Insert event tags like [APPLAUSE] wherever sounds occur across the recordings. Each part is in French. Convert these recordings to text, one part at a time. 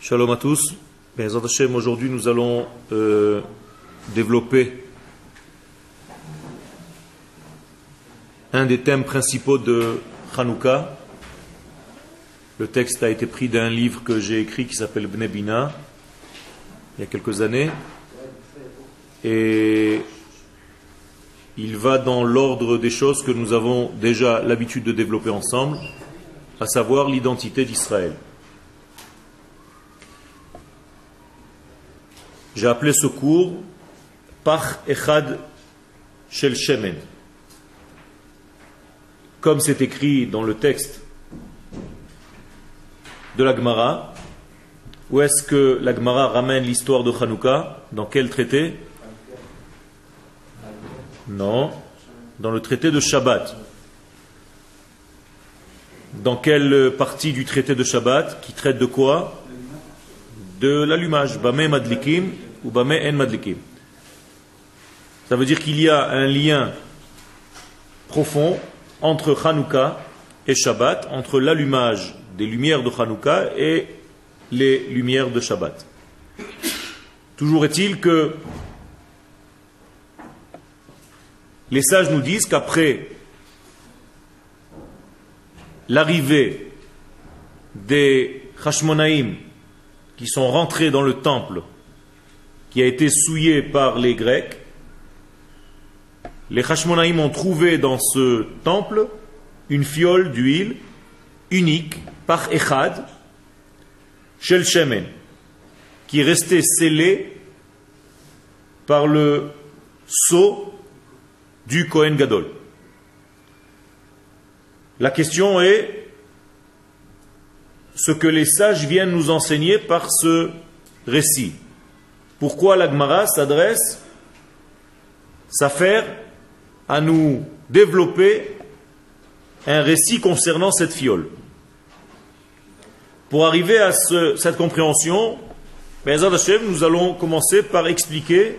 Shalom à tous. Aujourd'hui nous allons euh, développer un des thèmes principaux de Hanouka. Le texte a été pris d'un livre que j'ai écrit qui s'appelle Bnebina, il y a quelques années. Et il va dans l'ordre des choses que nous avons déjà l'habitude de développer ensemble, à savoir l'identité d'Israël. J'ai appelé ce cours Pach Echad Shel Shemen. Comme c'est écrit dans le texte de la Gemara, où est-ce que la Gemara ramène l'histoire de Hanouka? Dans quel traité? Non, dans le traité de Shabbat. Dans quelle partie du traité de Shabbat qui traite de quoi? De l'allumage. Bame madlikim ou bame en madlikim. Ça veut dire qu'il y a un lien profond entre Hanouka et Shabbat, entre l'allumage des lumières de Hanouka et les lumières de Shabbat. Toujours est-il que les sages nous disent qu'après l'arrivée des Hashmonaïm qui sont rentrés dans le temple qui a été souillé par les Grecs, les Hashmonaïm ont trouvé dans ce temple une fiole d'huile unique par Echad, Shel Shemen, qui est resté scellé par le sceau du Kohen Gadol. La question est ce que les sages viennent nous enseigner par ce récit. Pourquoi l'Agmara s'adresse, s'affaire à nous développer un récit concernant cette fiole? Pour arriver à ce, cette compréhension, nous allons commencer par expliquer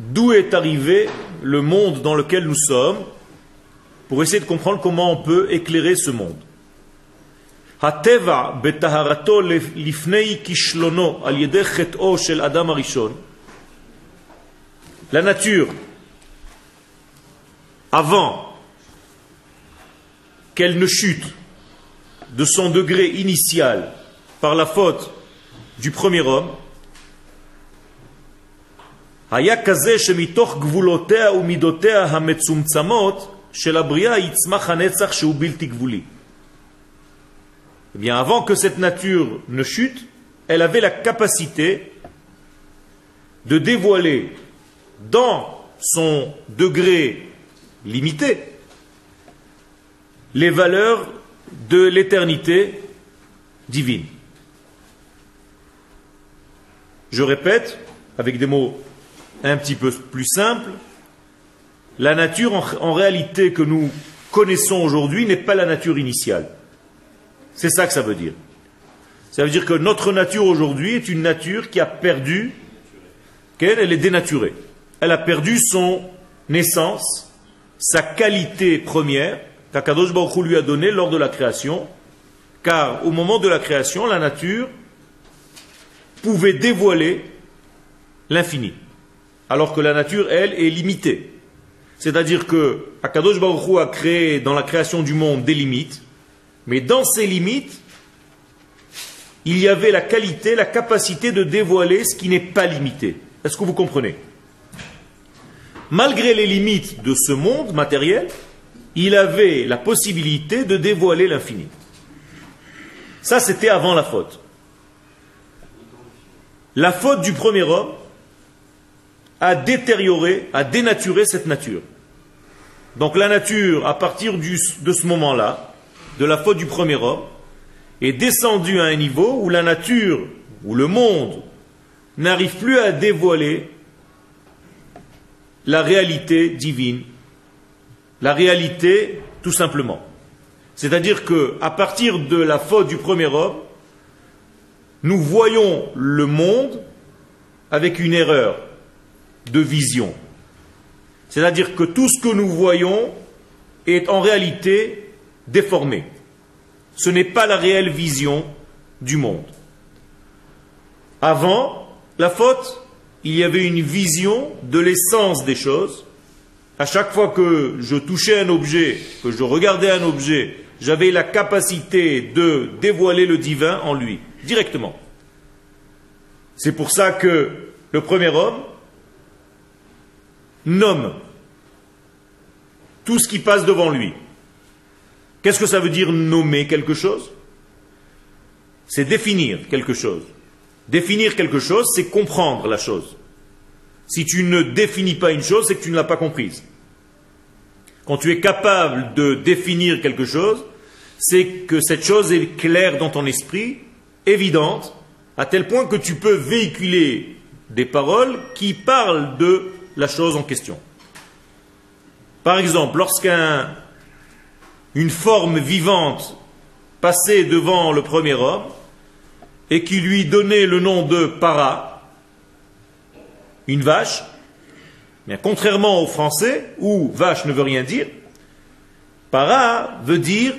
d'où est arrivé le monde dans lequel nous sommes, pour essayer de comprendre comment on peut éclairer ce monde. הטבע בטהרתו לפני כישלונו על ידי חטאו של אדם הראשון, la nature, avant qu'elle ne chute de son degré initial par la faute du premier homme, היה כזה שמתוך גבולותיה ומידותיה המצומצמות eh bien, avant que cette nature ne chute, elle avait la capacité de dévoiler dans son degré limité les valeurs de l'éternité divine. Je répète, avec des mots un petit peu plus simples, la nature en, réalité que nous connaissons aujourd'hui n'est pas la nature initiale. C'est ça que ça veut dire. Ça veut dire que notre nature aujourd'hui est une nature qui a perdu, qu'elle elle est dénaturée. Elle a perdu son naissance, sa qualité première, qu'Akadosh Baruch lui a donnée lors de la création, car au moment de la création, la nature pouvait dévoiler l'infini, alors que la nature, elle, est limitée. C'est-à-dire que Akadosh Baruch Hu a créé dans la création du monde des limites, mais dans ces limites, il y avait la qualité, la capacité de dévoiler ce qui n'est pas limité. Est-ce que vous comprenez? Malgré les limites de ce monde matériel, il avait la possibilité de dévoiler l'infini. Ça, c'était avant la faute. La faute du premier homme a détérioré, a dénaturé cette nature. Donc la nature, à partir de ce moment-là, de la faute du premier homme, est descendue à un niveau où la nature, où le monde, n'arrive plus à dévoiler la réalité divine, la réalité tout simplement. C'est-à-dire que à partir de la faute du premier homme, nous voyons le monde avec une erreur de vision. C'est-à-dire que tout ce que nous voyons est en réalité déformé. Ce n'est pas la réelle vision du monde. Avant la faute, il y avait une vision de l'essence des choses. À chaque fois que je touchais un objet, que je regardais un objet, j'avais la capacité de dévoiler le divin en lui, directement. C'est pour ça que le premier homme nomme tout ce qui passe devant lui. Qu'est-ce que ça veut dire nommer quelque chose? C'est définir quelque chose. Définir quelque chose, c'est comprendre la chose. Si tu ne définis pas une chose, c'est que tu ne l'as pas comprise. Quand tu es capable de définir quelque chose, c'est que cette chose est claire dans ton esprit, évidente, à tel point que tu peux véhiculer des paroles qui parlent de la chose en question. Par exemple, lorsqu'un une forme vivante passait devant le premier homme et qui lui donnait le nom de para, une vache, mais contrairement au français, où vache ne veut rien dire, para veut dire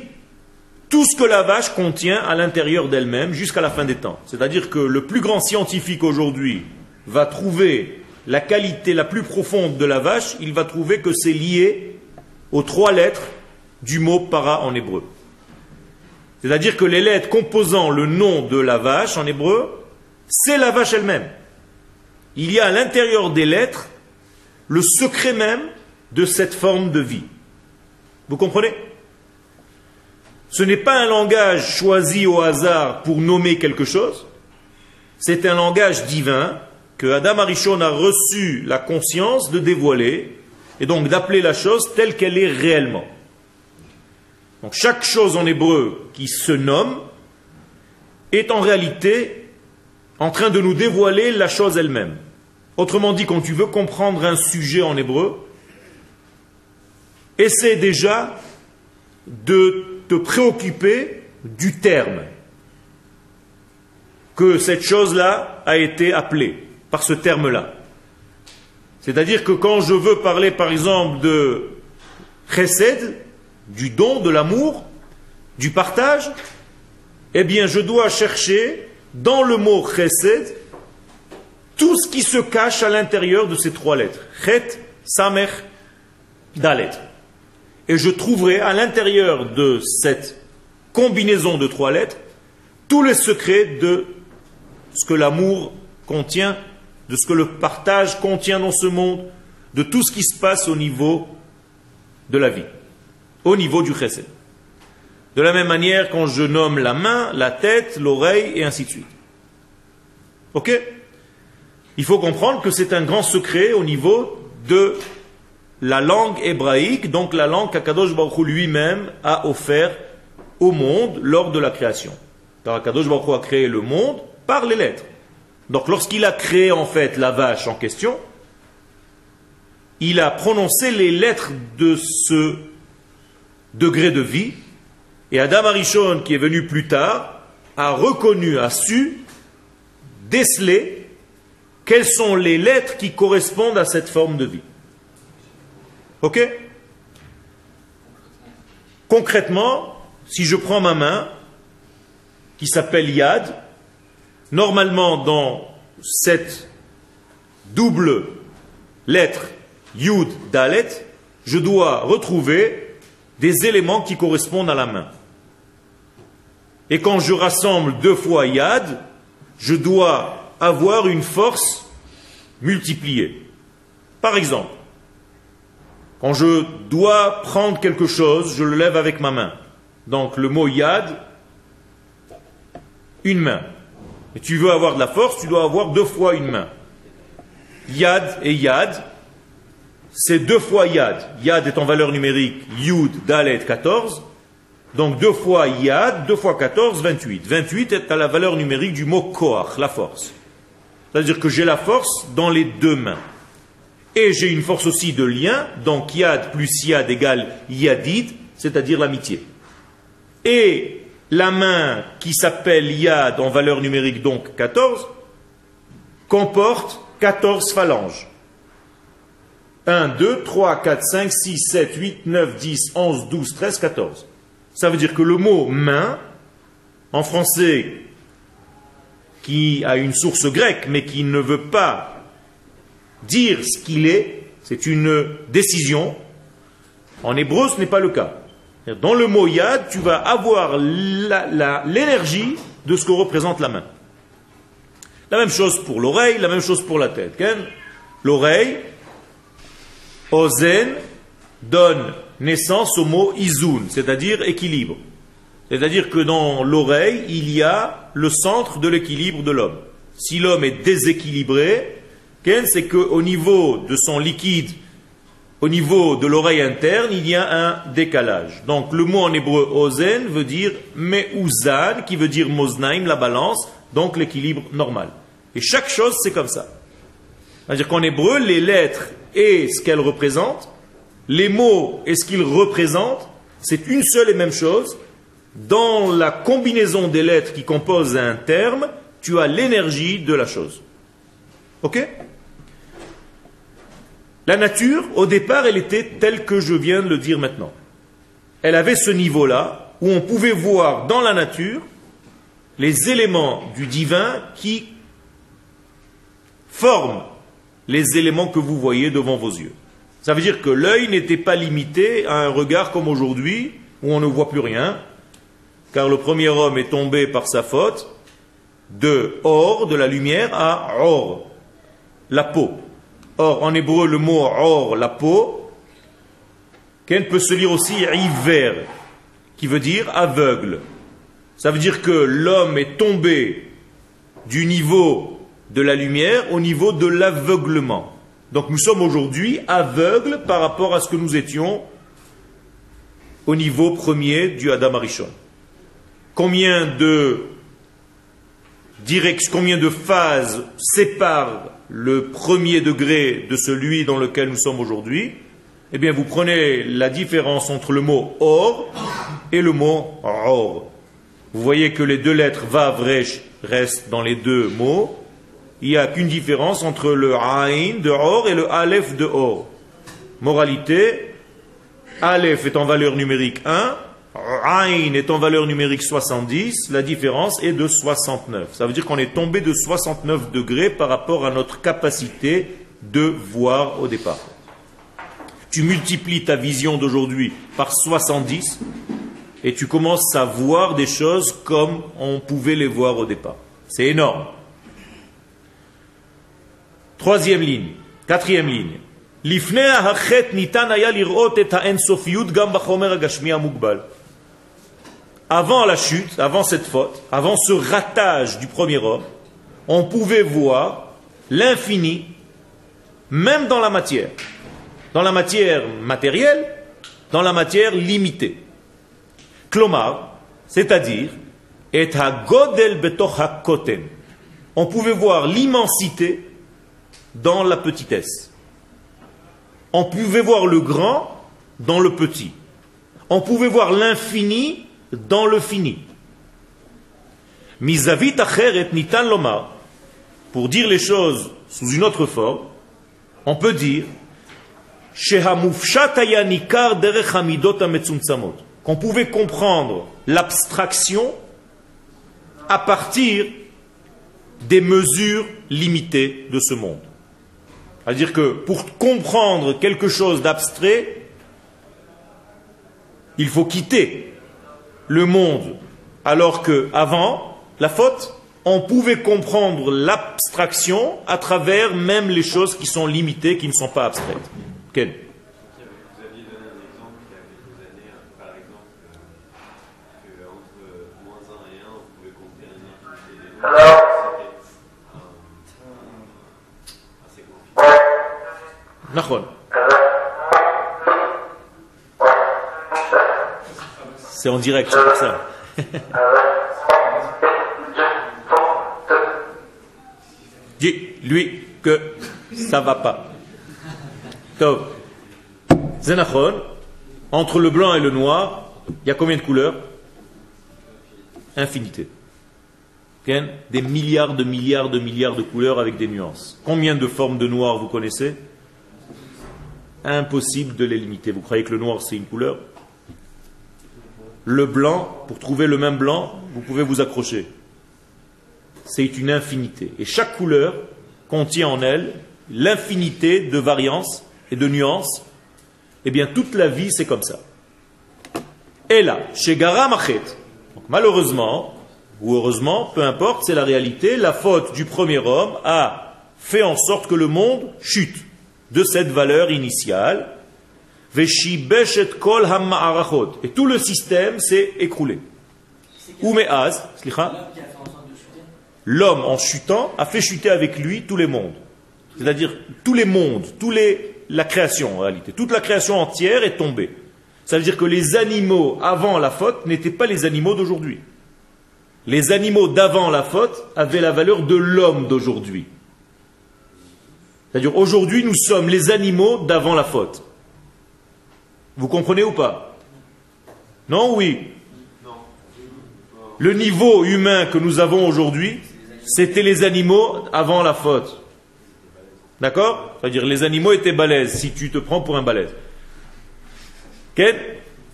tout ce que la vache contient à l'intérieur d'elle-même jusqu'à la fin des temps. C'est-à-dire que le plus grand scientifique aujourd'hui va trouver la qualité la plus profonde de la vache, il va trouver que c'est lié aux trois lettres du mot para en hébreu. C'est-à-dire que les lettres composant le nom de la vache en hébreu, c'est la vache elle-même. Il y a à l'intérieur des lettres le secret même de cette forme de vie. Vous comprenez? Ce n'est pas un langage choisi au hasard pour nommer quelque chose, c'est un langage divin que Adam Arishon a reçu la conscience de dévoiler et donc d'appeler la chose telle qu'elle est réellement. Donc chaque chose en hébreu qui se nomme est en réalité en train de nous dévoiler la chose elle-même. Autrement dit, quand tu veux comprendre un sujet en hébreu, essaie déjà de te préoccuper du terme que cette chose-là a été appelée par ce terme-là. C'est-à-dire que quand je veux parler par exemple de chesed, du don, de l'amour, du partage, eh bien je dois chercher dans le mot chesed tout ce qui se cache à l'intérieur de ces trois lettres. Chet, Samer, Dalet. Et je trouverai à l'intérieur de cette combinaison de trois lettres tous les secrets de ce que l'amour contient, de ce que le partage contient dans ce monde, de tout ce qui se passe au niveau de la vie au niveau du chesed. De la même manière, quand je nomme la main, la tête, l'oreille, et ainsi de suite. Ok? Il faut comprendre que c'est un grand secret au niveau de la langue hébraïque, donc la langue qu'Akadosh Baruch lui-même a offert au monde lors de la création. Car Akadosh Baruch a créé le monde par les lettres. Donc lorsqu'il a créé en fait la vache en question, il a prononcé les lettres de ce degré de vie. Et Adam Arishon, qui est venu plus tard, a reconnu, a su déceler quelles sont les lettres qui correspondent à cette forme de vie. Ok? Concrètement, si je prends ma main, qui s'appelle Yad, normalement dans cette double lettre Yud Dalet, je dois retrouver des éléments qui correspondent à la main. Et quand je rassemble deux fois yad, je dois avoir une force multipliée. Par exemple, quand je dois prendre quelque chose, je le lève avec ma main. Donc le mot yad, une main. Et tu veux avoir de la force, tu dois avoir deux fois une main. Yad et yad, c'est deux fois Yad. Yad est en valeur numérique Yud, Dalet, 14. Donc deux fois Yad, deux fois 14, 28. 28 est à la valeur numérique du mot Koach, la force. C'est-à-dire que j'ai la force dans les deux mains. Et j'ai une force aussi de lien, donc Yad plus Yad égale Yadid, c'est-à-dire l'amitié. Et la main qui s'appelle Yad en valeur numérique donc 14, comporte 14 phalanges. 1, 2, 3, 4, 5, 6, 7, 8, 9, 10, 11, 12, 13, 14. Ça veut dire que le mot main en français qui a une source grecque mais qui ne veut pas dire ce qu'il est, c'est une décision. En hébreu, ce n'est pas le cas. Dans le mot yad, tu vas avoir l'énergie de ce que représente la main. La même chose pour l'oreille, la même chose pour la tête. L'oreille, ozen, donne naissance au mot izun, c'est-à-dire équilibre. C'est-à-dire que dans l'oreille, il y a le centre de l'équilibre de l'homme. Si l'homme est déséquilibré, c'est qu'au niveau de son liquide, au niveau de l'oreille interne, il y a un décalage. Donc le mot en hébreu ozen veut dire me'uzan, qui veut dire moznaim, la balance, donc l'équilibre normal. Et chaque chose, c'est comme ça. C'est-à-dire qu'en hébreu, les lettres et ce qu'elles représentent, les mots et ce qu'ils représentent, c'est une seule et même chose. Dans la combinaison des lettres qui composent un terme, tu as l'énergie de la chose. Ok? La nature, au départ, elle était telle que je viens de le dire maintenant. Elle avait ce niveau-là où on pouvait voir dans la nature les éléments du divin qui forment les éléments que vous voyez devant vos yeux. Ça veut dire que l'œil n'était pas limité à un regard comme aujourd'hui, où on ne voit plus rien, car le premier homme est tombé par sa faute de or, de la lumière, à or, la peau. Or, en hébreu, le mot or, la peau, qu'elle peut se lire aussi hiver, qui veut dire aveugle. Ça veut dire que l'homme est tombé du niveau de la lumière au niveau de l'aveuglement. Donc nous sommes aujourd'hui aveugles par rapport à ce que nous étions au niveau premier du Adam Arishon. Combien de directions, combien de phases séparent le premier degré de celui dans lequel nous sommes aujourd'hui Eh bien, vous prenez la différence entre le mot or et le mot or. Vous voyez que les deux lettres vav restent dans les deux mots, il n'y a qu'une différence entre le Aïn de Or et le Aleph de Or. Moralité, Aleph est en valeur numérique 1, Aïn est en valeur numérique 70, la différence est de 69. Ça veut dire qu'on est tombé de 69 degrés par rapport à notre capacité de voir au départ. Tu multiplies ta vision d'aujourd'hui par 70 et tu commences à voir des choses comme on pouvait les voir au départ. C'est énorme. Troisième ligne. Quatrième ligne. Avant la chute, avant cette faute, avant ce ratage du premier homme, on pouvait voir l'infini, même dans la matière. Dans la matière matérielle, dans la matière limitée. Klomar, c'est-à-dire, et godel On pouvait voir l'immensité dans la petitesse. On pouvait voir le grand dans le petit. On pouvait voir l'infini dans le fini. Mizavit acheret nitan loma, pour dire les choses sous une autre forme, on peut dire qu'on pouvait comprendre l'abstraction à partir des mesures limitées de ce monde. C'est-à-dire que pour comprendre quelque chose d'abstrait, il faut quitter le monde, alors que avant la faute, on pouvait comprendre l'abstraction à travers même les choses qui sont limitées, qui ne sont pas abstraites. Quel C'est en direct, c'est pour ça. [LAUGHS] Dis lui que ça va pas. Donc, Zenachon, entre le blanc et le noir, il y a combien de couleurs? Infinité. Des milliards de milliards de milliards de couleurs avec des nuances. Combien de formes de noir vous connaissez? Impossible de les limiter. Vous croyez que le noir, c'est une couleur? Le blanc, pour trouver le même blanc, vous pouvez vous accrocher. C'est une infinité. Et chaque couleur contient en elle l'infinité de variances et de nuances. Eh bien, toute la vie, c'est comme ça. Et là, chez Garamachet, malheureusement, ou heureusement, peu importe, c'est la réalité, la faute du premier homme a fait en sorte que le monde chute de cette valeur initiale. Et tout le système s'est écroulé. L'homme, en chutant, a fait chuter avec lui tous les mondes. C'est-à-dire tous les mondes, tous la création en réalité. Toute la création entière est tombée. Ça veut dire que les animaux avant la faute n'étaient pas les animaux d'aujourd'hui. Les animaux d'avant la faute avaient la valeur de l'homme d'aujourd'hui. C'est-à-dire aujourd'hui nous sommes les animaux d'avant la faute. Vous comprenez ou pas? Non, oui? Le niveau humain que nous avons aujourd'hui, c'était les animaux avant la faute. D'accord? C'est-à-dire les animaux étaient balèzes, si tu te prends pour un balèze.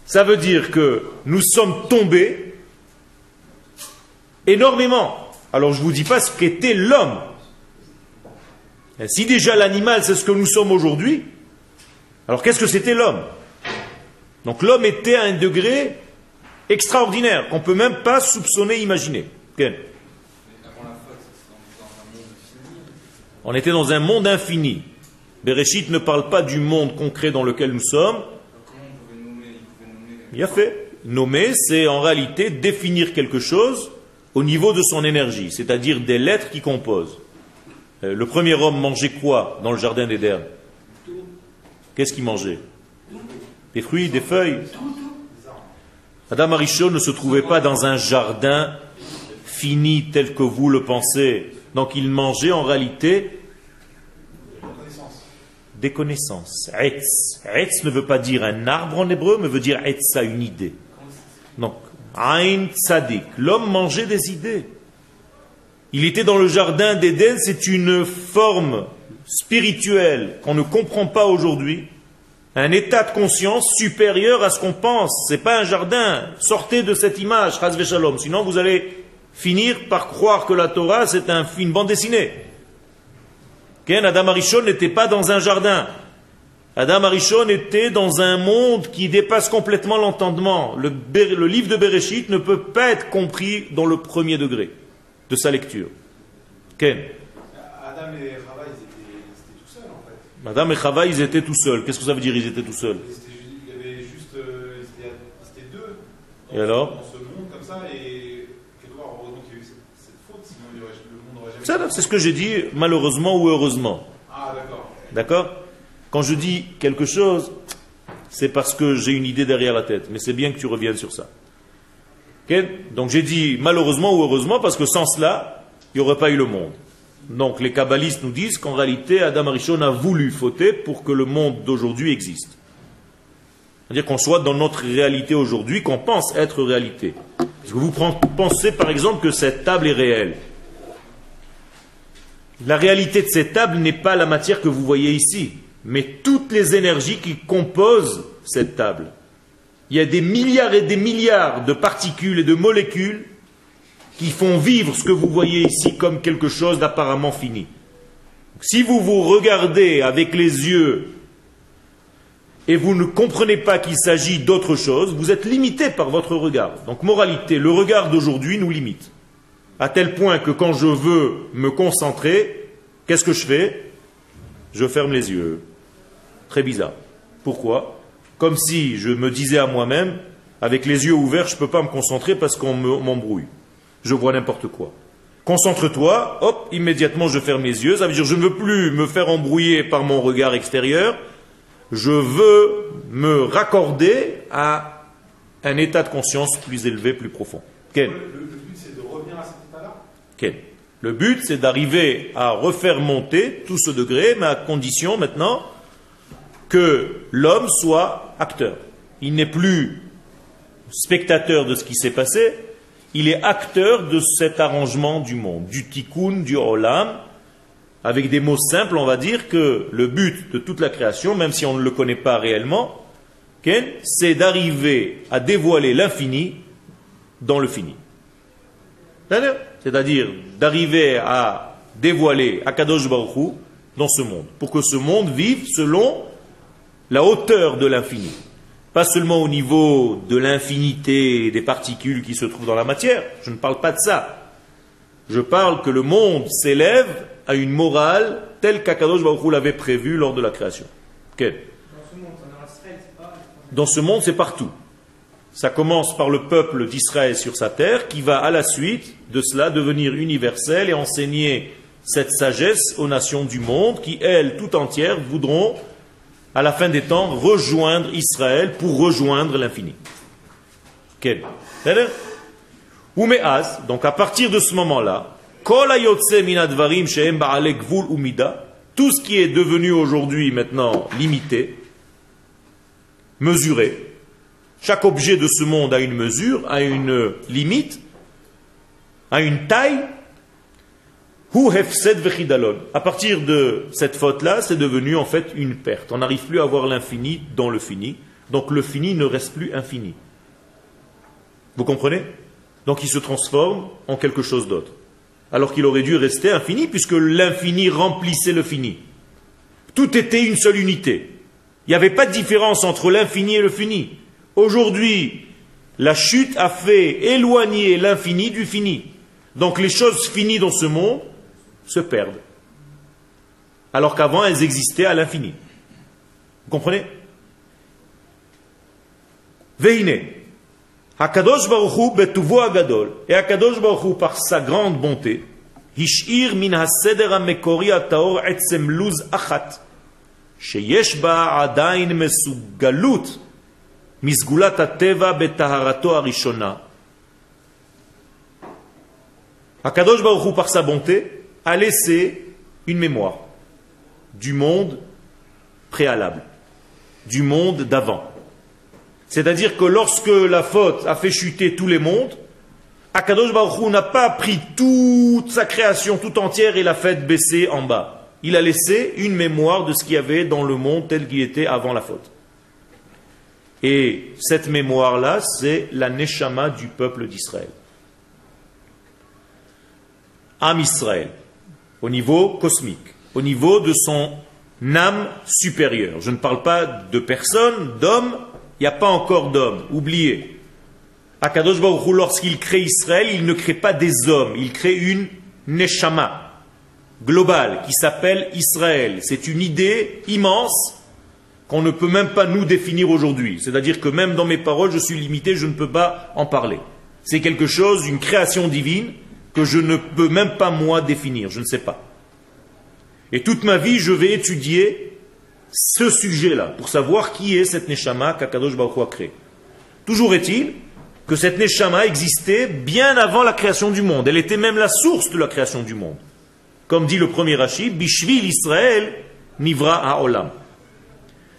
Ça veut dire que nous sommes tombés énormément. Alors je ne vous dis pas ce qu'était l'homme. Si déjà l'animal c'est ce que nous sommes aujourd'hui, alors qu'est-ce que c'était l'homme? Donc l'homme était à un degré extraordinaire qu'on ne peut même pas soupçonner, imaginer. On était dans un monde infini. Bereshit ne parle pas du monde concret dans lequel nous sommes. Il a fait. Nommer, c'est en réalité définir quelque chose au niveau de son énergie, c'est-à-dire des lettres qui composent. Euh, le premier homme mangeait quoi dans le jardin d'Éden? Qu'est-ce qu'il mangeait? Des fruits, des feuilles. Adam Arishon ne se trouvait pas dans un jardin fini tel que vous le pensez. Donc il mangeait en réalité des connaissances. Etz. Etz ne veut pas dire un arbre en hébreu, mais veut dire Etz une idée. Donc, Ain Tzadik. L'homme mangeait des idées. Il était dans le jardin d'Éden, c'est une forme spirituelle qu'on ne comprend pas aujourd'hui. Un état de conscience supérieur à ce qu'on pense. C'est pas un jardin. Sortez de cette image, Shalom. Sinon, vous allez finir par croire que la Torah, c'est un, une bande dessinée. Adam Arishon n'était pas dans un jardin. Adam Arishon était dans un monde qui dépasse complètement l'entendement. Le, livre de Bereshit ne peut pas être compris dans le premier degré de sa lecture. Ken Adam et Adam et Chava, ils étaient tout seuls. Qu'est-ce que ça veut dire, ils étaient tout seuls Il y avait juste. Euh, c'était deux. Et alors C'est ce que j'ai dit, malheureusement ou heureusement. Ah, d'accord. Quand je dis quelque chose, c'est parce que j'ai une idée derrière la tête. Mais c'est bien que tu reviennes sur ça. Donc j'ai dit malheureusement ou heureusement parce que sans cela, il n'y aurait pas eu le monde. Donc les kabbalistes nous disent qu'en réalité, Adam Arishon a voulu fauter pour que le monde d'aujourd'hui existe. C'est-à-dire qu'on soit dans notre réalité aujourd'hui, qu'on pense être réalité. Est-ce que vous pensez par exemple que cette table est réelle? La réalité de cette table n'est pas la matière que vous voyez ici, mais toutes les énergies qui composent cette table. Il y a des milliards et des milliards de particules et de molécules qui font vivre ce que vous voyez ici comme quelque chose d'apparemment fini. Si vous vous regardez avec les yeux et vous ne comprenez pas qu'il s'agit d'autre chose, vous êtes limité par votre regard. Donc moralité, le regard d'aujourd'hui nous limite à tel point que quand je veux me concentrer, qu'est-ce que je fais? Je ferme les yeux. Très bizarre. Pourquoi? Comme si je me disais à moi-même, avec les yeux ouverts, je ne peux pas me concentrer parce qu'on m'embrouille. Je vois n'importe quoi. Concentre-toi, hop, immédiatement je ferme les yeux. Ça veut dire je ne veux plus me faire embrouiller par mon regard extérieur. Je veux me raccorder à un état de conscience plus élevé, plus profond. Quel le but, c'est d'arriver à refaire monter tout ce degré, mais à condition maintenant que l'homme soit acteur. Il n'est plus spectateur de ce qui s'est passé, il est acteur de cet arrangement du monde, du tikkun, du olam. Avec des mots simples, on va dire que le but de toute la création, même si on ne le connaît pas réellement, c'est d'arriver à dévoiler l'infini dans le fini. C'est-à-dire d'arriver à dévoiler Akadosh Baruch dans ce monde, pour que ce monde vive selon la hauteur de l'infini. Pas seulement au niveau de l'infinité des particules qui se trouvent dans la matière, je ne parle pas de ça. Je parle que le monde s'élève à une morale telle qu'Akadosh Baruch l'avait prévu lors de la création. Dans ce monde, c'est partout. Ça commence par le peuple d'Israël sur sa terre qui va à la suite de cela devenir universel et enseigner cette sagesse aux nations du monde qui, elles, tout entières, voudront, à la fin des temps, rejoindre Israël pour rejoindre l'infini. Donc à partir de ce moment-là, tout ce qui est devenu aujourd'hui maintenant limité, mesuré, chaque objet de ce monde a une mesure, a une limite, a une taille, à partir de cette faute-là, c'est devenu en fait une perte. On n'arrive plus à voir l'infini dans le fini. Donc le fini ne reste plus infini. Vous comprenez? Donc il se transforme en quelque chose d'autre. Alors qu'il aurait dû rester infini puisque l'infini remplissait le fini. Tout était une seule unité. Il n'y avait pas de différence entre l'infini et le fini. Aujourd'hui, la chute a fait éloigner l'infini du fini. Donc les choses finies dans ce monde se perdent. Alors qu'avant, elles existaient à l'infini. Vous comprenez Veine. Hakadosh Baruchu betuvo agadol. Et Hakadosh Baruchu, par sa grande bonté, hishir min haseder המקורי הטהור עצם luz achat. שיש בה עדיין מסוגלות מסגולת הטבע בטהרתו הראשונה. Hakadosh Baruch par sa bonté, a laissé une mémoire du monde préalable, du monde d'avant. C'est-à-dire que lorsque la faute a fait chuter tous les mondes, Akadosh Baruch n'a pas pris toute sa création tout entière et l'a fait baisser en bas. Il a laissé une mémoire de ce qu'il y avait dans le monde tel qu'il était avant la faute. Et cette mémoire-là, c'est la Neshama du peuple d'Israël. Am Israël au niveau cosmique, au niveau de son âme supérieure. Je ne parle pas de personne, d'homme, il n'y a pas encore d'homme, oubliez. Akadosh Baruch lorsqu'il crée Israël, il ne crée pas des hommes, il crée une neshama globale qui s'appelle Israël. C'est une idée immense qu'on ne peut même pas nous définir aujourd'hui. C'est-à-dire que même dans mes paroles, je suis limité, je ne peux pas en parler. C'est quelque chose, une création divine que je ne peux même pas moi définir, je ne sais pas. Et toute ma vie, je vais étudier ce sujet-là pour savoir qui est cette Neshama qu'Akadosh Baruch a créée. Toujours est-il que cette Neshama existait bien avant la création du monde. Elle était même la source de la création du monde. Comme dit le premier Rachid, Bishvil Israël Nivra Ha'olam.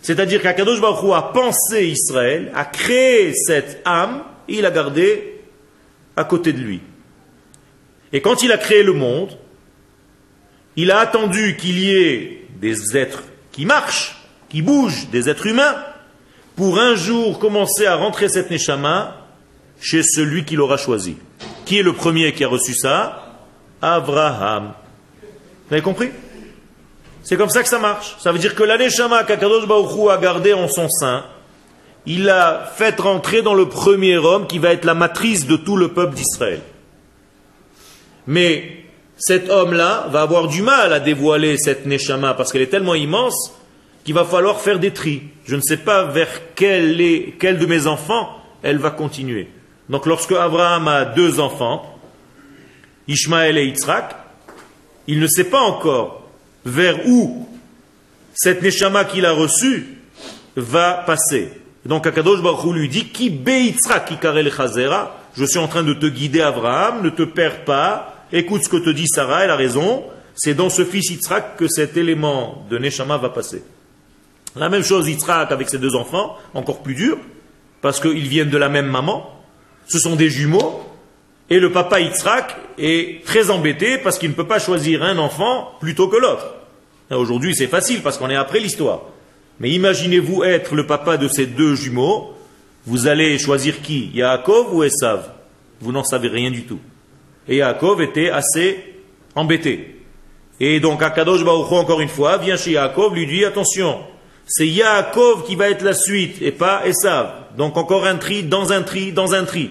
C'est-à-dire qu'Akadosh Baruch a pensé Israël, a créé cette âme, et il a gardé à côté de lui. Et quand il a créé le monde, il a attendu qu'il y ait des êtres qui marchent, qui bougent, des êtres humains, pour un jour commencer à rentrer cette Neshama chez celui qu'il aura choisi. Qui est le premier qui a reçu ça? Abraham. Vous avez compris? C'est comme ça que ça marche. Ça veut dire que la Neshama qu'Akadosh Baruch a gardé en son sein, il l'a fait rentrer dans le premier homme qui va être la matrice de tout le peuple d'Israël. Mais cet homme-là va avoir du mal à dévoiler cette Neshama parce qu'elle est tellement immense qu'il va falloir faire des tris. Je ne sais pas vers quel, de mes enfants elle va continuer. Donc lorsque Abraham a deux enfants, Ishmaël et Yitzhak, il ne sait pas encore vers où cette Neshama qu'il a reçue va passer. Donc Akadosh Baruch lui dit, Ki be Yitzhak ki je suis en train de te guider Abraham, ne te perds pas, Écoute ce que te dit Sarah, elle a raison. C'est dans ce fils Yitzhak que cet élément de Neshama va passer. La même chose Yitzhak avec ses deux enfants, encore plus dur, parce qu'ils viennent de la même maman. Ce sont des jumeaux. Et le papa Yitzhak est très embêté parce qu'il ne peut pas choisir un enfant plutôt que l'autre. Aujourd'hui, c'est facile parce qu'on est après l'histoire. Mais imaginez-vous être le papa de ces deux jumeaux. Vous allez choisir qui? Yaakov ou Esav? Vous n'en savez rien du tout. Et Yaakov était assez embêté. Et donc Akadosh Baruch encore une fois, vient chez Yaakov, lui dit attention, c'est Yaakov qui va être la suite et pas Esav. Donc encore un tri dans un tri dans un tri.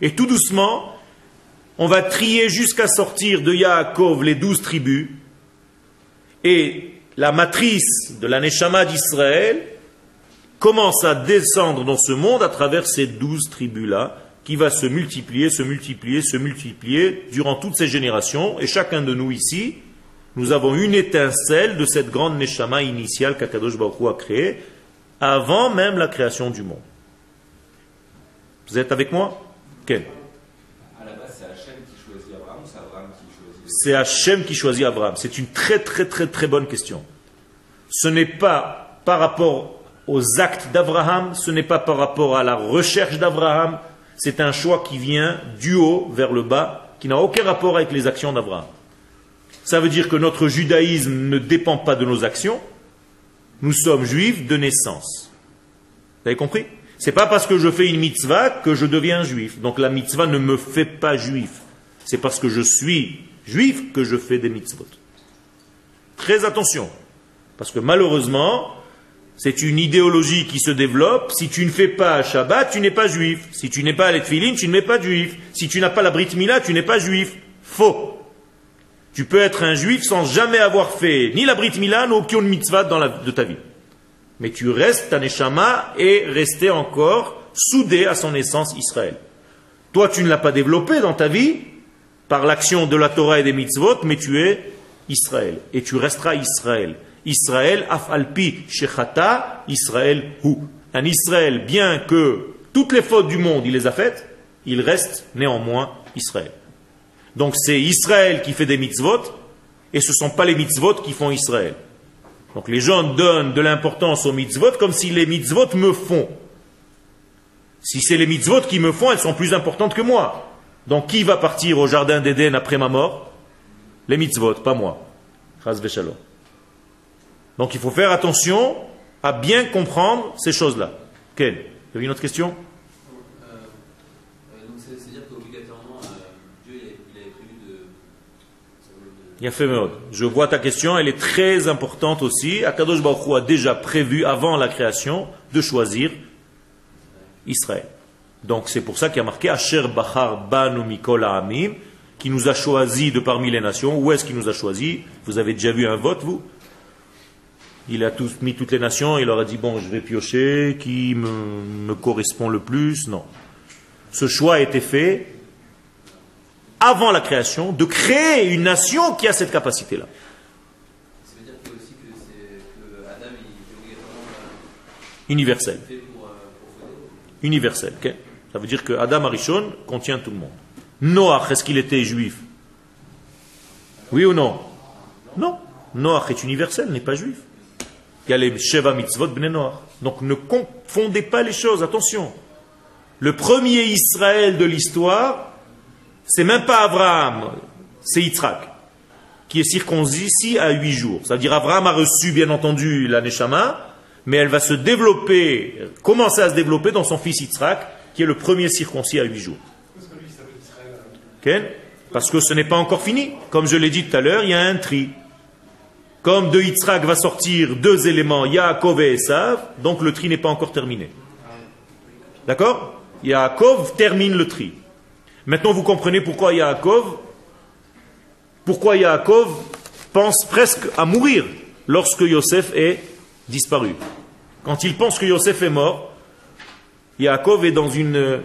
Et tout doucement, on va trier jusqu'à sortir de Yaakov les douze tribus. Et la matrice de la Neshama d'Israël commence à descendre dans ce monde à travers ces douze tribus-là, qui va se multiplier, se multiplier, se multiplier durant toutes ces générations. Et chacun de nous ici, nous avons une étincelle de cette grande Neshama initiale qu'Akadosh Baruch a créée, avant même la création du monde. Vous êtes avec moi? Quel c'est Hachem qui choisit Abraham C'est une très très très très bonne question. Ce n'est pas par rapport aux actes d'Abraham, ce n'est pas par rapport à la recherche d'Abraham, c'est un choix qui vient du haut vers le bas, qui n'a aucun rapport avec les actions d'Abraham. Ça veut dire que notre judaïsme ne dépend pas de nos actions. Nous sommes juifs de naissance. Vous avez compris? C'est pas parce que je fais une mitzvah que je deviens juif. Donc la mitzvah ne me fait pas juif. C'est parce que je suis juif que je fais des mitzvot. Très attention. Parce que malheureusement, c'est une idéologie qui se développe. Si tu ne fais pas Shabbat, tu n'es pas juif. Si tu n'es pas à l'Etfilin, tu n'es pas juif. Si tu n'as pas la Brit Mila, tu n'es pas juif. Faux. Tu peux être un juif sans jamais avoir fait ni la Brit Mila, ni aucune mitzvah dans de ta vie. Mais tu restes un Neshama et rester encore soudé à son essence Israël. Toi, tu ne l'as pas développé dans ta vie par l'action de la Torah et des mitzvot, mais tu es Israël. Et tu resteras Israël. Israël, afalpi shechata, Israël hu. Un Israël, bien que toutes les fautes du monde, il les a faites, il reste néanmoins Israël. Donc c'est Israël qui fait des mitzvot, et ce ne sont pas les mitzvot qui font Israël. Donc les gens donnent de l'importance aux mitzvot comme si les mitzvot me font. Si c'est les mitzvot qui me font, elles sont plus importantes que moi. Donc qui va partir au jardin d'Éden après ma mort? Les mitzvot, pas moi. Donc il faut faire attention à bien comprendre ces choses-là. Quelle Vous avez une autre question? Il a fait Je vois ta question, elle est très importante aussi. Akadosh Baruch a déjà prévu, avant la création, de choisir Israël. Donc c'est pour ça qu'il y a marqué Asher Bachar Banu Mikol Amim, qui nous a choisi de parmi les nations. Où est-ce qu'il nous a choisi? Vous avez déjà vu un vote, vous? Il a tous, mis toutes les nations, il leur a dit Bon, je vais piocher, qui me, me correspond le plus? Non. Ce choix a été fait avant la création, de créer une nation qui a cette capacité-là. Ça veut dire que aussi que, Adam est universel. Universel. Ça veut dire que Adam Arishon contient tout le monde. Noach, est-ce qu'il était juif? Oui ou non? Non. Noach est universel, n'est pas juif. Il y a les Sheva Mitzvot Bnei Noach. Donc ne confondez pas les choses, attention. Le premier Israël de l'histoire, c'est même pas Abraham, c'est Yitzhak, qui est circoncis à huit jours. C'est-à-dire Abraham a reçu bien entendu la Neshama, mais elle va se développer, commencer à se développer dans son fils Yitzhak, qui est le premier circoncis à huit jours. Parce que ce n'est pas encore fini. Comme je l'ai dit tout à l'heure, il y a un tri. Comme de Yitzhak va sortir deux éléments, Yaakov et Esav, donc le tri n'est pas encore terminé. D'accord? Yaakov termine le tri. Maintenant, vous comprenez pourquoi Yaakov, pourquoi Yaakov pense presque à mourir lorsque Yosef est disparu. Quand il pense que Yosef est mort, Yaakov est dans une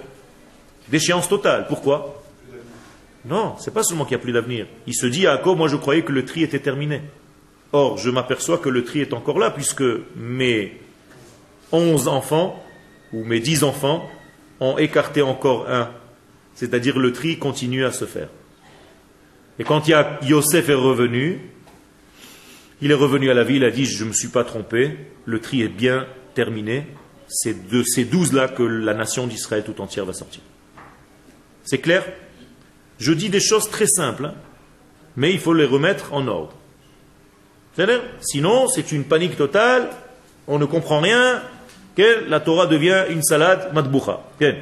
déchéance totale. Pourquoi? Non, c'est pas seulement qu'il n'y a plus d'avenir. Il se dit, Yaakov, moi je croyais que le tri était terminé. Or, je m'aperçois que le tri est encore là, puisque mes onze enfants, ou mes dix enfants, ont écarté encore un c'est-à-dire le tri continue à se faire. Et quand Yosef est revenu, il est revenu à la ville, il a dit Je ne me suis pas trompé, le tri est bien terminé, c'est de ces douze-là que la nation d'Israël tout entière va sortir. C'est clair? Je dis des choses très simples, hein, mais il faut les remettre en ordre. Sinon, c'est une panique totale, on ne comprend rien, la Torah devient une salade matboucha. Okay.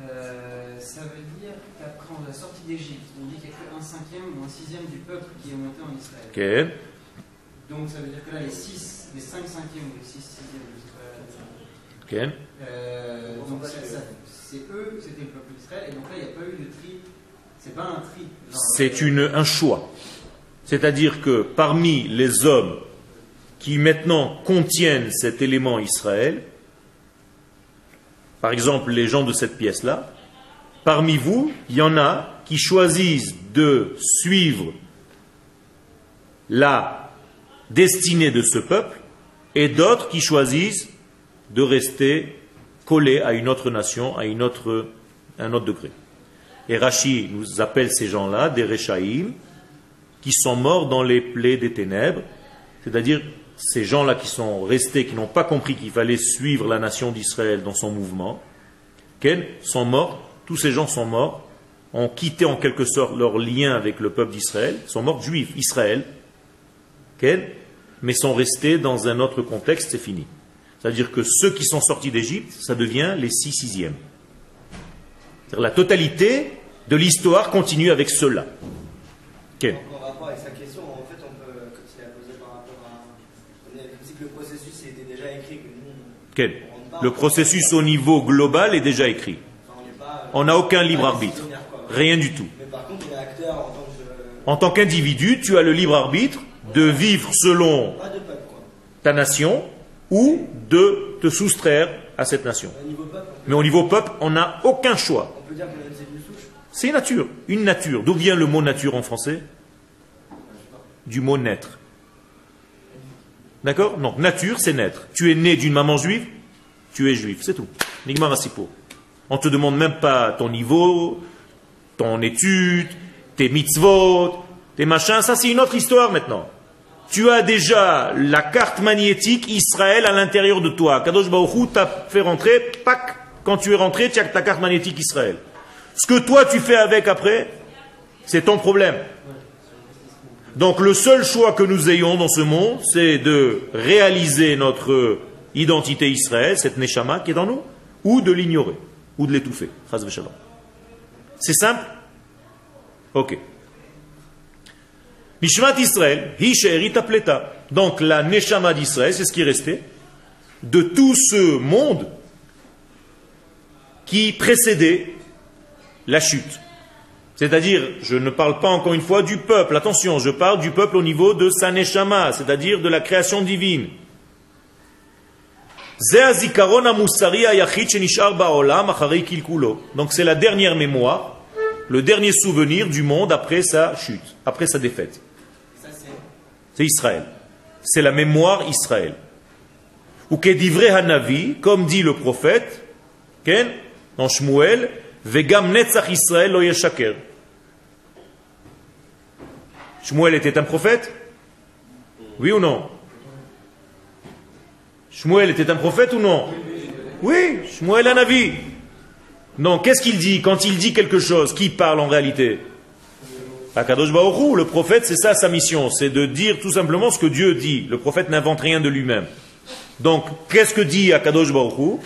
Euh, ça veut dire qu'après la sortie d'Égypte, on dit qu'il n'y a qu'un cinquième ou un sixième du peuple qui est monté en Israël. Donc ça veut dire que là, les, cinq cinquièmes ou les six sixièmes d'Israël. Okay. Euh, c'est eux, c'était le peuple d'Israël, et donc là, il n'y a pas eu de tri. C'est pas un tri. C'est un choix. C'est-à-dire que parmi les hommes qui maintenant contiennent cet élément Israël, par exemple les gens de cette pièce-là, parmi vous, il y en a qui choisissent de suivre la destinée de ce peuple et d'autres qui choisissent de rester collés à une autre nation, à un autre degré. Et Rachi nous appelle ces gens-là des Rechaïm, qui sont morts dans les plaies des ténèbres, c'est-à-dire ces gens-là qui sont restés, qui n'ont pas compris qu'il fallait suivre la nation d'Israël dans son mouvement, Ken, sont morts, tous ces gens sont morts, ont quitté en quelque sorte leur lien avec le peuple d'Israël, sont morts juifs, Israël, Ken, mais sont restés dans un autre contexte, c'est fini. C'est-à-dire que ceux qui sont sortis d'Égypte, ça devient les six sixièmes. La totalité de l'histoire continue avec ceux-là. Ken. En rapport avec sa question, en fait, on peut, comme il a posé par rapport à. On est, comme si que le processus était déjà écrit, que nous, Ken. on rentre pas. Le processus au niveau global est déjà écrit. Enfin, on n'a aucun libre arbitre. Rien du tout. Mais par contre, on est acteur en tant que. En tant qu'individu, tu as le libre arbitre de vivre selon de peuple, ta nation ou de te soustraire à cette nation. Au peuple, Mais au niveau peuple, on n'a aucun choix. on peut dire qu'on a une cellule souche. C'est une nature. Une nature. D'où vient le mot nature en français? Du mot naître. D'accord? Donc, nature, c'est naître. Tu es né d'une maman juive, tu es juif. C'est tout. Nigma Rassipo. On ne te demande même pas ton niveau, ton étude, tes mitzvot, tes machins. Ça, c'est une autre histoire maintenant. Tu as déjà la carte magnétique Israël à l'intérieur de toi. Kadosh Baruch t'a fait rentrer, pac, quand tu es rentré, tu as ta carte magnétique Israël. Ce que toi tu fais avec après, c'est ton problème. Donc le seul choix que nous ayons dans ce monde, c'est de réaliser notre identité Israël, cette neshama qui est dans nous, ou de l'ignorer, ou de l'étouffer. C'est simple? Ok. Mishmat Israël. Donc la neshama d'Israël, c'est ce qui est resté de tout ce monde qui précédait la chute. C'est-à-dire, je ne parle pas encore une fois du peuple, attention, je parle du peuple au niveau de sa neshama, c'est-à-dire de la création divine. Donc c'est la dernière mémoire, le dernier souvenir du monde après sa chute, après sa défaite. C'est. Israël. C'est la mémoire Israël. Ou hanavi, comme dit le prophète, dans Shmuel, vegam netzach Israël lo yeshaker. Shmuel était un prophète Oui ou non Shmuel était un prophète ou non Oui, Shmuel un avis. Non, qu'est-ce qu'il dit quand il dit quelque chose Qui parle en réalité? Akadosh Hu, le prophète, c'est ça sa mission, c'est de dire tout simplement ce que Dieu dit. Le prophète n'invente rien de lui-même. Donc, qu'est-ce que dit Akadosh Hu?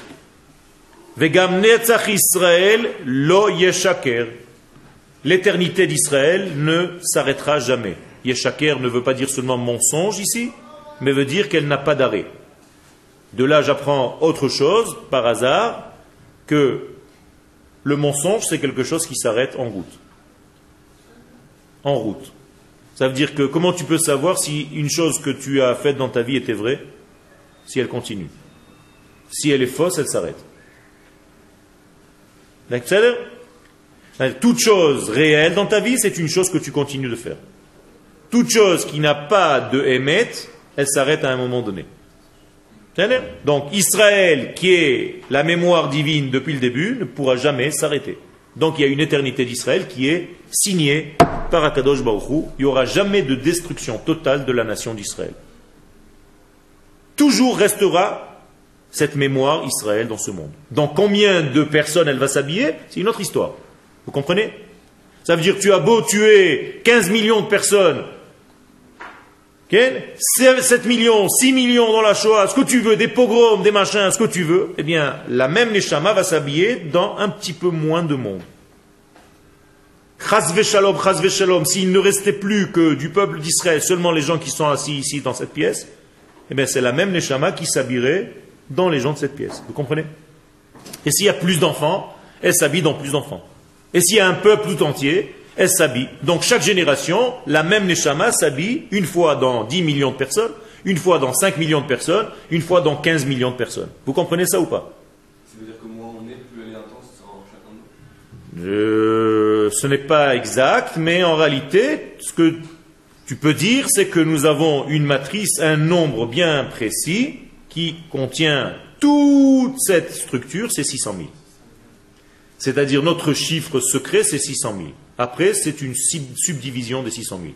Vegam netzach Israël lo yeshaker. L'éternité d'Israël ne s'arrêtera jamais. Yeshaker ne veut pas dire seulement mensonge ici, mais veut dire qu'elle n'a pas d'arrêt. De là, j'apprends autre chose, par hasard, que le mensonge, c'est quelque chose qui s'arrête en route en route. Ça veut dire que comment tu peux savoir si une chose que tu as faite dans ta vie était vraie? Si elle continue. Si elle est fausse, elle s'arrête. Toute chose réelle dans ta vie, c'est une chose que tu continues de faire. Toute chose qui n'a pas de émet, elle s'arrête à un moment donné. Donc Israël, qui est la mémoire divine depuis le début, ne pourra jamais s'arrêter. Donc il y a une éternité d'Israël qui est signée par Akadosh Baruch. Il n'y aura jamais de destruction totale de la nation d'Israël. Toujours restera cette mémoire Israël dans ce monde. Dans combien de personnes elle va s'habiller C'est une autre histoire. Vous comprenez? Ça veut dire tu as beau tuer 15 millions de personnes, okay 7 millions, 6 millions dans la Shoah, ce que tu veux, des pogroms, des machins, ce que tu veux, eh bien, la même Neshama va s'habiller dans un petit peu moins de monde. Chazve shalom, chazve shalom, s'il ne restait plus que du peuple d'Israël, seulement les gens qui sont assis ici dans cette pièce, eh bien c'est la même Neshama qui s'habillerait dans les gens de cette pièce. Vous comprenez? Et s'il y a plus d'enfants, elle s'habille dans plus d'enfants. Et s'il y a un peuple tout entier, elle s'habille. Donc chaque génération, la même Neshama s'habille une fois dans 10 millions de personnes, une fois dans 5 millions de personnes, une fois dans 15 millions de personnes. Vous comprenez ça ou pas? Ça veut dire que moins on est, plus elle est intense en chacun de nous? Euh, ce n'est pas exact, mais en réalité, ce que tu peux dire, c'est que nous avons une matrice, un nombre bien précis, qui contient toute cette structure, c'est 600 000. C'est-à-dire notre chiffre secret, c'est 600 000. Après, c'est une sub- subdivision des 600 000.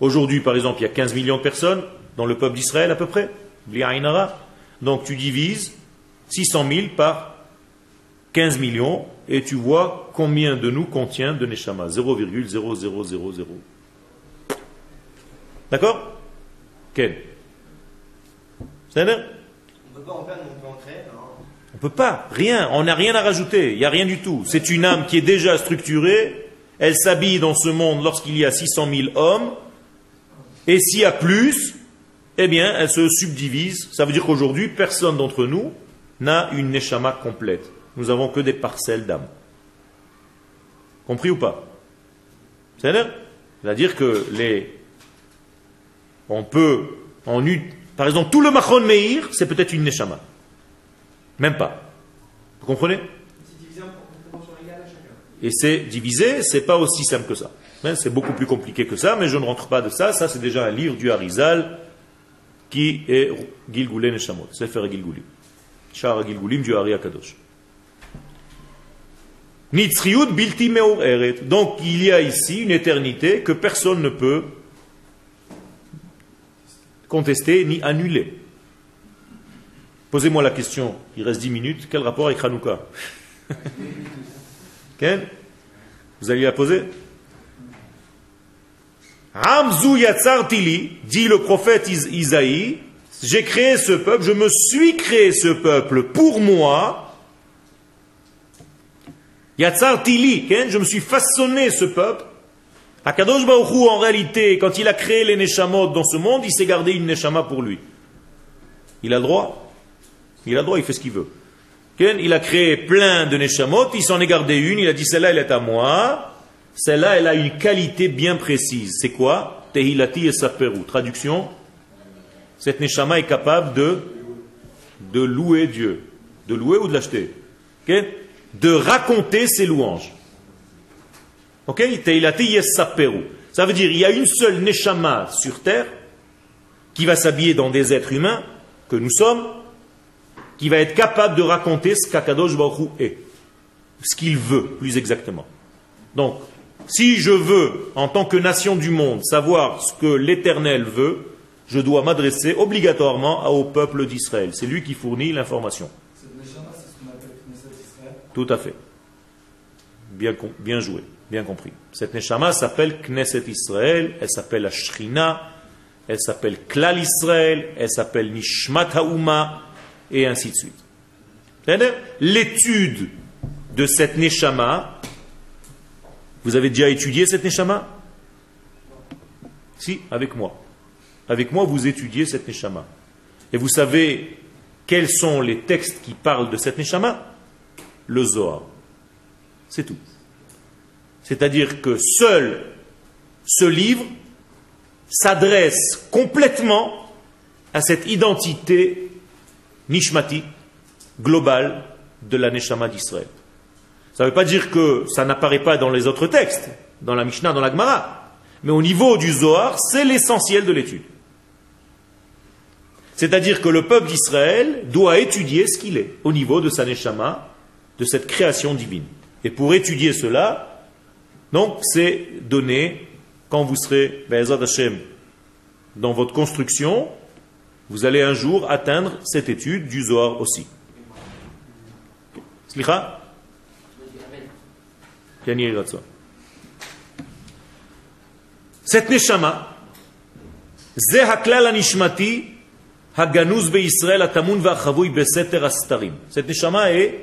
Aujourd'hui, par exemple, il y a 15 millions de personnes dans le peuple d'Israël à peu près. Donc tu divises 600 000 par 15 millions et tu vois combien de nous contient de Neshama. 0,0000. D'accord? Quel C'est là On peut pas en créer. hein. On peut pas, rien, on n'a rien à rajouter, il n'y a rien du tout. C'est une âme qui est déjà structurée, elle s'habille dans ce monde lorsqu'il y a 600 000 hommes, et s'il y a plus, eh bien, elle se subdivise. Ça veut dire qu'aujourd'hui, personne d'entre nous n'a une neshama complète. Nous avons que des parcelles d'âme. Compris ou pas? C'est-à-dire? C'est-à-dire que les. On peut. Par exemple, tout le Machon Meir, c'est peut-être une neshama. Même pas. Vous comprenez. Et c'est divisé, c'est pas aussi simple que ça. Hein, C'est beaucoup plus compliqué que ça, mais je ne rentre pas de ça. Ça, c'est déjà un livre du Harizal qui est Gilgulé Neshamot. Sefer Gilgulim. Shara Gilgulim du Hari Akadosh. Nitzriut bilti me'oreret. Donc, il y a ici une éternité que personne ne peut contester ni annuler. Posez-moi la question, il reste 10 minutes, quel rapport avec Hanouka? [LAUGHS] Ken Vous allez la poser? Ramzu Yatsartili, dit le prophète Is- Isaïe, j'ai créé ce peuple, je me suis créé ce peuple pour moi. Yatsartili, je me suis façonné ce peuple. Akadosh Baruch Hu, en réalité, quand il a créé les Neshamot dans ce monde, il s'est gardé une Neshama pour lui. Il a le droit Il a le droit, il fait ce qu'il veut. Il a créé plein de Neshamot, il s'en est gardé une, il a dit celle-là elle est à moi, celle-là elle a une qualité bien précise. C'est quoi? Tehilati et Saperu. Traduction Cette Neshama est capable de, louer Dieu. De louer ou de l'acheter? De raconter ses louanges. Ok? Ça veut dire il y a une seule Neshama sur terre qui va s'habiller dans des êtres humains que nous sommes qui va être capable de raconter ce qu'Akadosh Baruch est. Ce qu'il veut, plus exactement. Donc, si je veux, en tant que nation du monde, savoir ce que l'Éternel veut, je dois m'adresser obligatoirement au peuple d'Israël. C'est lui qui fournit l'information. Cette Neshama, c'est ce qu'on appelle Knesset Israël. Tout à fait. Bien, joué, bien compris. Cette Neshama s'appelle Knesset Israël, elle s'appelle la Shrina, elle s'appelle Klal Israël, elle s'appelle Nishmat Haouma, et ainsi de suite. L'étude de cette Neshama, vous avez déjà étudié cette Neshama? Si, avec moi. Avec moi, vous étudiez cette Neshama. Et vous savez quels sont les textes qui parlent de cette Neshama? Le Zohar. C'est tout. C'est-à-dire que seul ce livre s'adresse complètement à cette identité nishmati, globale, de la Neshama d'Israël. Ça ne veut pas dire que ça n'apparaît pas dans les autres textes, dans la Mishnah, dans la Gemara. Mais au niveau du Zohar, c'est l'essentiel de l'étude. C'est-à-dire que le peuple d'Israël doit étudier ce qu'il est au niveau de sa Neshama, de cette création divine. Et pour étudier cela, donc c'est donné quand vous serez, Be'ezrat Hashem, dans votre construction, vous allez un jour atteindre cette étude du Zohar aussi. Slicha Yani Yehי רצון. Cette neshama, זה הכלל הנשמתי הגנוז בישראל הטמון והחבוי בסתר הסתרים. Cette neshama est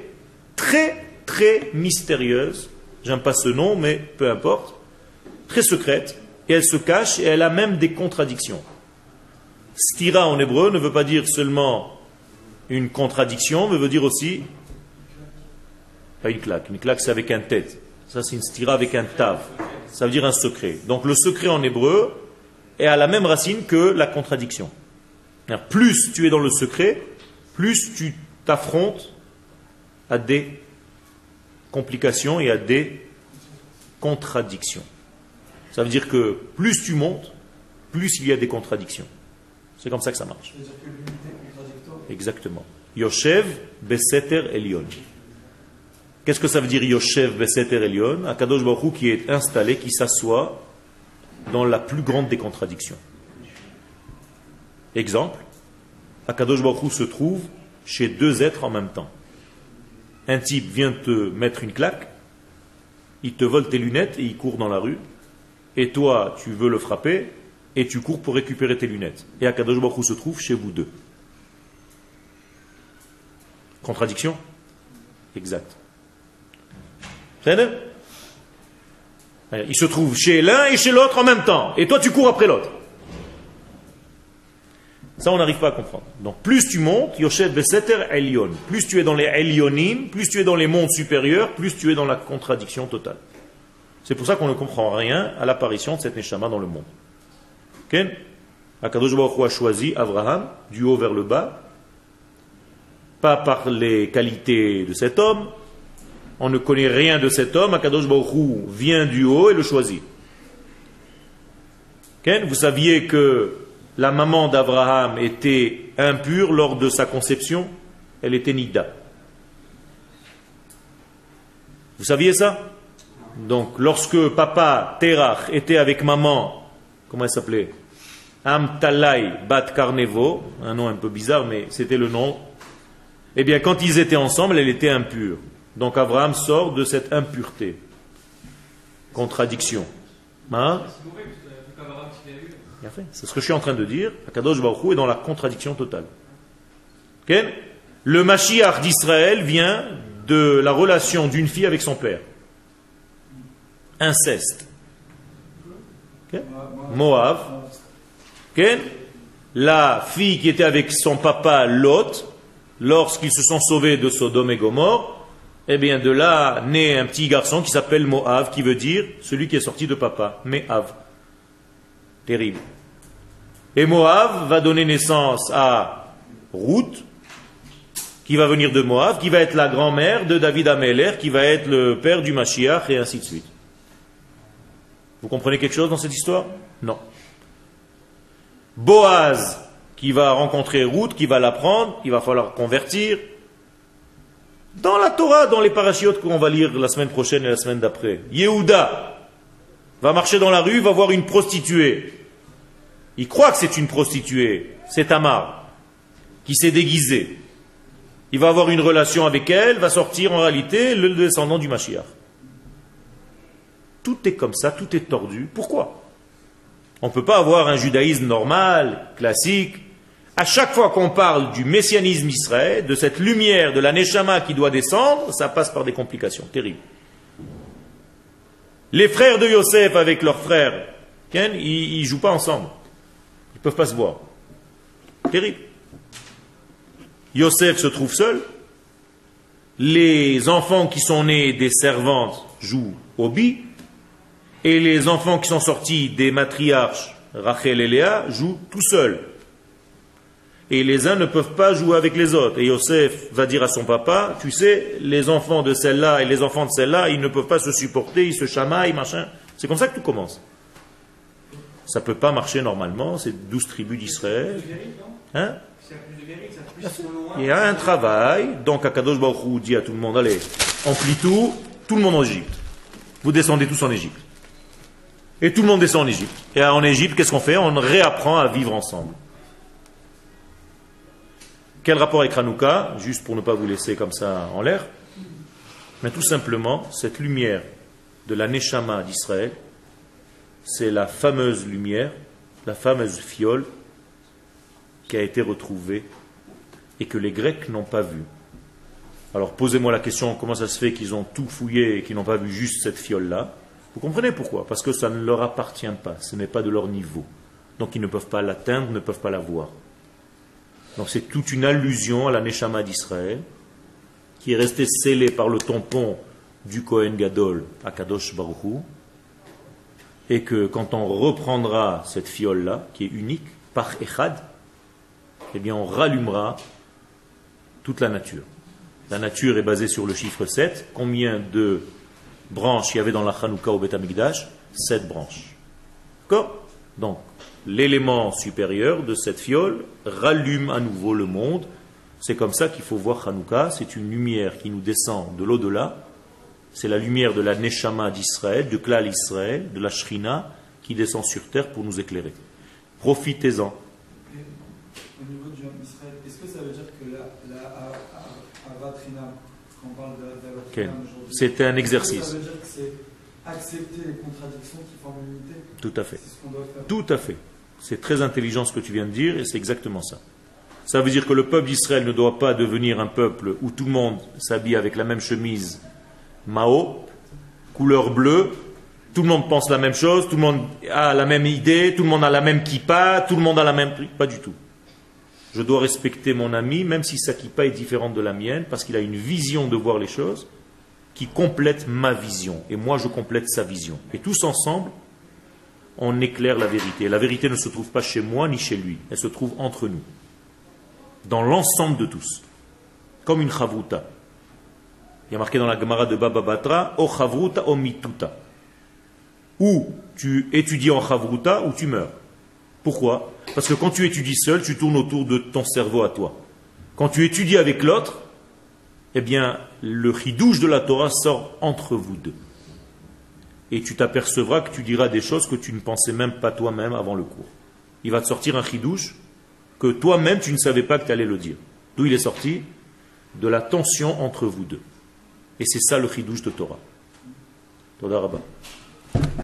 très très mystérieuse, j'aime pas ce nom, mais peu importe, très secrète, et elle se cache, et elle a même des contradictions. Stira en hébreu ne veut pas dire seulement une contradiction, mais veut dire aussi, pas une claque, une claque c'est avec un tête, ça c'est une stira avec un tav, ça veut dire un secret. Donc le secret en hébreu est à la même racine que la contradiction. Plus tu es dans le secret, plus tu t'affrontes à des complications et à des contradictions. Ça veut dire que plus tu montes, plus il y a des contradictions. C'est comme ça que ça marche. Exactement. Yoshev Beseter Elion. Qu'est-ce que ça veut dire Yoshev Beseter Elion? Akadosh Baruch qui est installé, qui s'assoit dans la plus grande des contradictions. Exemple, Akadosh Baruch se trouve chez deux êtres en même temps. Un type vient te mettre une claque, il te vole tes lunettes et il court dans la rue, et toi tu veux le frapper, et tu cours pour récupérer tes lunettes. Et Akadosh Baruch Hu se trouve chez vous deux. Contradiction? Exact. Vrai Il se trouve chez l'un et chez l'autre en même temps. Et toi, tu cours après l'autre. Ça, on n'arrive pas à comprendre. Donc, plus tu montes, Yoshed Beseter Elion. Plus tu es dans les Elionim, plus tu es dans les mondes supérieurs, plus tu es dans la contradiction totale. C'est pour ça qu'on ne comprend rien à l'apparition de cette Neshama dans le monde. Ok? Akadosh Baruch a choisi Abraham, du haut vers le bas, pas par les qualités de cet homme, on ne connaît rien de cet homme, Akadosh Baruch vient du haut et le choisit. Ok? Vous saviez que la maman d'Abraham était impure lors de sa conception Elle était Nida. Vous saviez ça? Donc, lorsque papa Terach était avec maman, comment elle s'appelait? Amtalai Bat Karnevo, un nom un peu bizarre, mais c'était le nom. Eh bien, quand ils étaient ensemble, elle était impure. Donc, Abraham sort de cette impureté. Contradiction. Hein? C'est ce que je suis en train de dire. Akadosh Baruch est dans la contradiction totale. Le Mashiach d'Israël vient de la relation d'une fille avec son père. Inceste. Ok? Moab. Ok? La fille qui était avec son papa Lot, lorsqu'ils se sont sauvés de Sodome et Gomorre, eh bien de là naît un petit garçon qui s'appelle Moab, qui veut dire celui qui est sorti de papa. Mehav. Terrible. Et Moab va donner naissance à Ruth, qui va venir de Moab, qui va être la grand-mère de David Ameller, qui va être le père du Mashiach, et ainsi de suite. Vous comprenez quelque chose dans cette histoire? Non. Boaz, qui va rencontrer Ruth, qui va l'apprendre, il va falloir convertir. Dans la Torah, dans les parachutes qu'on va lire la semaine prochaine et la semaine d'après, Yehuda va marcher dans la rue, va voir une prostituée. Il croit que c'est une prostituée, c'est Tamar, qui s'est déguisée. Il va avoir une relation avec elle, va sortir en réalité le descendant du Mashiach. Tout est comme ça, tout est tordu. Pourquoi? On ne peut pas avoir un judaïsme normal, classique. À chaque fois qu'on parle du messianisme Israël, de cette lumière de la Neshama qui doit descendre, ça passe par des complications terribles. Les frères de Yosef avec leurs frères, ils ne jouent pas ensemble. Ils ne peuvent pas se voir. Terrible. Yosef se trouve seul. Les enfants qui sont nés des servantes jouent au bi. Et les enfants qui sont sortis des matriarches, Rachel et Léa, jouent tout seuls. Et les uns ne peuvent pas jouer avec les autres. Et Yosef va dire à son papa, tu sais, les enfants de celle-là et les enfants de celle-là, ils ne peuvent pas se supporter, ils se chamaillent, machin. C'est comme ça que tout commence. Ça ne peut pas marcher normalement, c'est 12 tribus d'Israël. Hein Il y a un travail, donc Akadosh Baruch Hu dit à tout le monde, allez, on plie tout, tout le monde en Égypte. Vous descendez tous en Égypte. Et tout le monde descend en Égypte. Et en Égypte, qu'est-ce qu'on fait? On réapprend à vivre ensemble. Quel rapport avec Hanouka? Juste pour ne pas vous laisser comme ça en l'air. Mais tout simplement, cette lumière de la Neshama d'Israël, c'est la fameuse lumière, la fameuse fiole qui a été retrouvée et que les Grecs n'ont pas vue. Alors posez-moi la question, comment ça se fait qu'ils ont tout fouillé et qu'ils n'ont pas vu juste cette fiole-là? Vous comprenez pourquoi? Parce que ça ne leur appartient pas, ce n'est pas de leur niveau. Donc ils ne peuvent pas l'atteindre, ne peuvent pas la voir. Donc c'est toute une allusion à la Neshama d'Israël, qui est restée scellée par le tampon du Kohen Gadol à Kadosh Baruchou, et que quand on reprendra cette fiole-là, qui est unique, par Echad, eh bien on rallumera toute la nature. La nature est basée sur le chiffre 7. Combien de branches il y avait dans la Hanouka au Beth Amikdash 7 branches. D'accord? Donc, l'élément supérieur de cette fiole rallume à nouveau le monde. C'est comme ça qu'il faut voir Hanouka. C'est une lumière qui nous descend de l'au-delà. C'est la lumière de la Neshama d'Israël, du Klal Israël, de la Shrina, qui descend sur terre pour nous éclairer. Profitez-en. Au niveau du Israël, est-ce que ça veut dire que la, la A- A- Avat Rinam, quand on parle de un exercice. Ça veut dire que c'est accepter les contradictions qui forment l'unité? Tout à fait. C'est ce qu'on doit faire. Tout à fait. C'est très intelligent ce que tu viens de dire et c'est exactement ça. Ça veut dire que le peuple d'Israël ne doit pas devenir un peuple où tout le monde s'habille avec la même chemise Mao, couleur bleue, tout le monde pense la même chose, tout le monde a la même idée, tout le monde a la même kippa, tout le monde a la même. Pas du tout. Je dois respecter mon ami, même si sa kippa est différente de la mienne, parce qu'il a une vision de voir les choses qui complète ma vision. Et moi, je complète sa vision. Et tous ensemble, on éclaire la vérité. La vérité ne se trouve pas chez moi ni chez lui. Elle se trouve entre nous. Dans l'ensemble de tous. Comme une chavruta. Il y a marqué dans la Gemara de Baba Batra, o chavruta o mituta. Ou tu étudies en chavruta ou tu meurs. Pourquoi? Parce que quand tu étudies seul, tu tournes autour de ton cerveau à toi. Quand tu étudies avec l'autre, eh bien, le chidouche de la Torah sort entre vous deux. Et tu t'apercevras que tu diras des choses que tu ne pensais même pas toi-même avant le cours. Il va te sortir un chidouche que toi-même tu ne savais pas que tu allais le dire. D'où il est sorti? De la tension entre vous deux. Et c'est ça le chidouche de Torah. Rabba.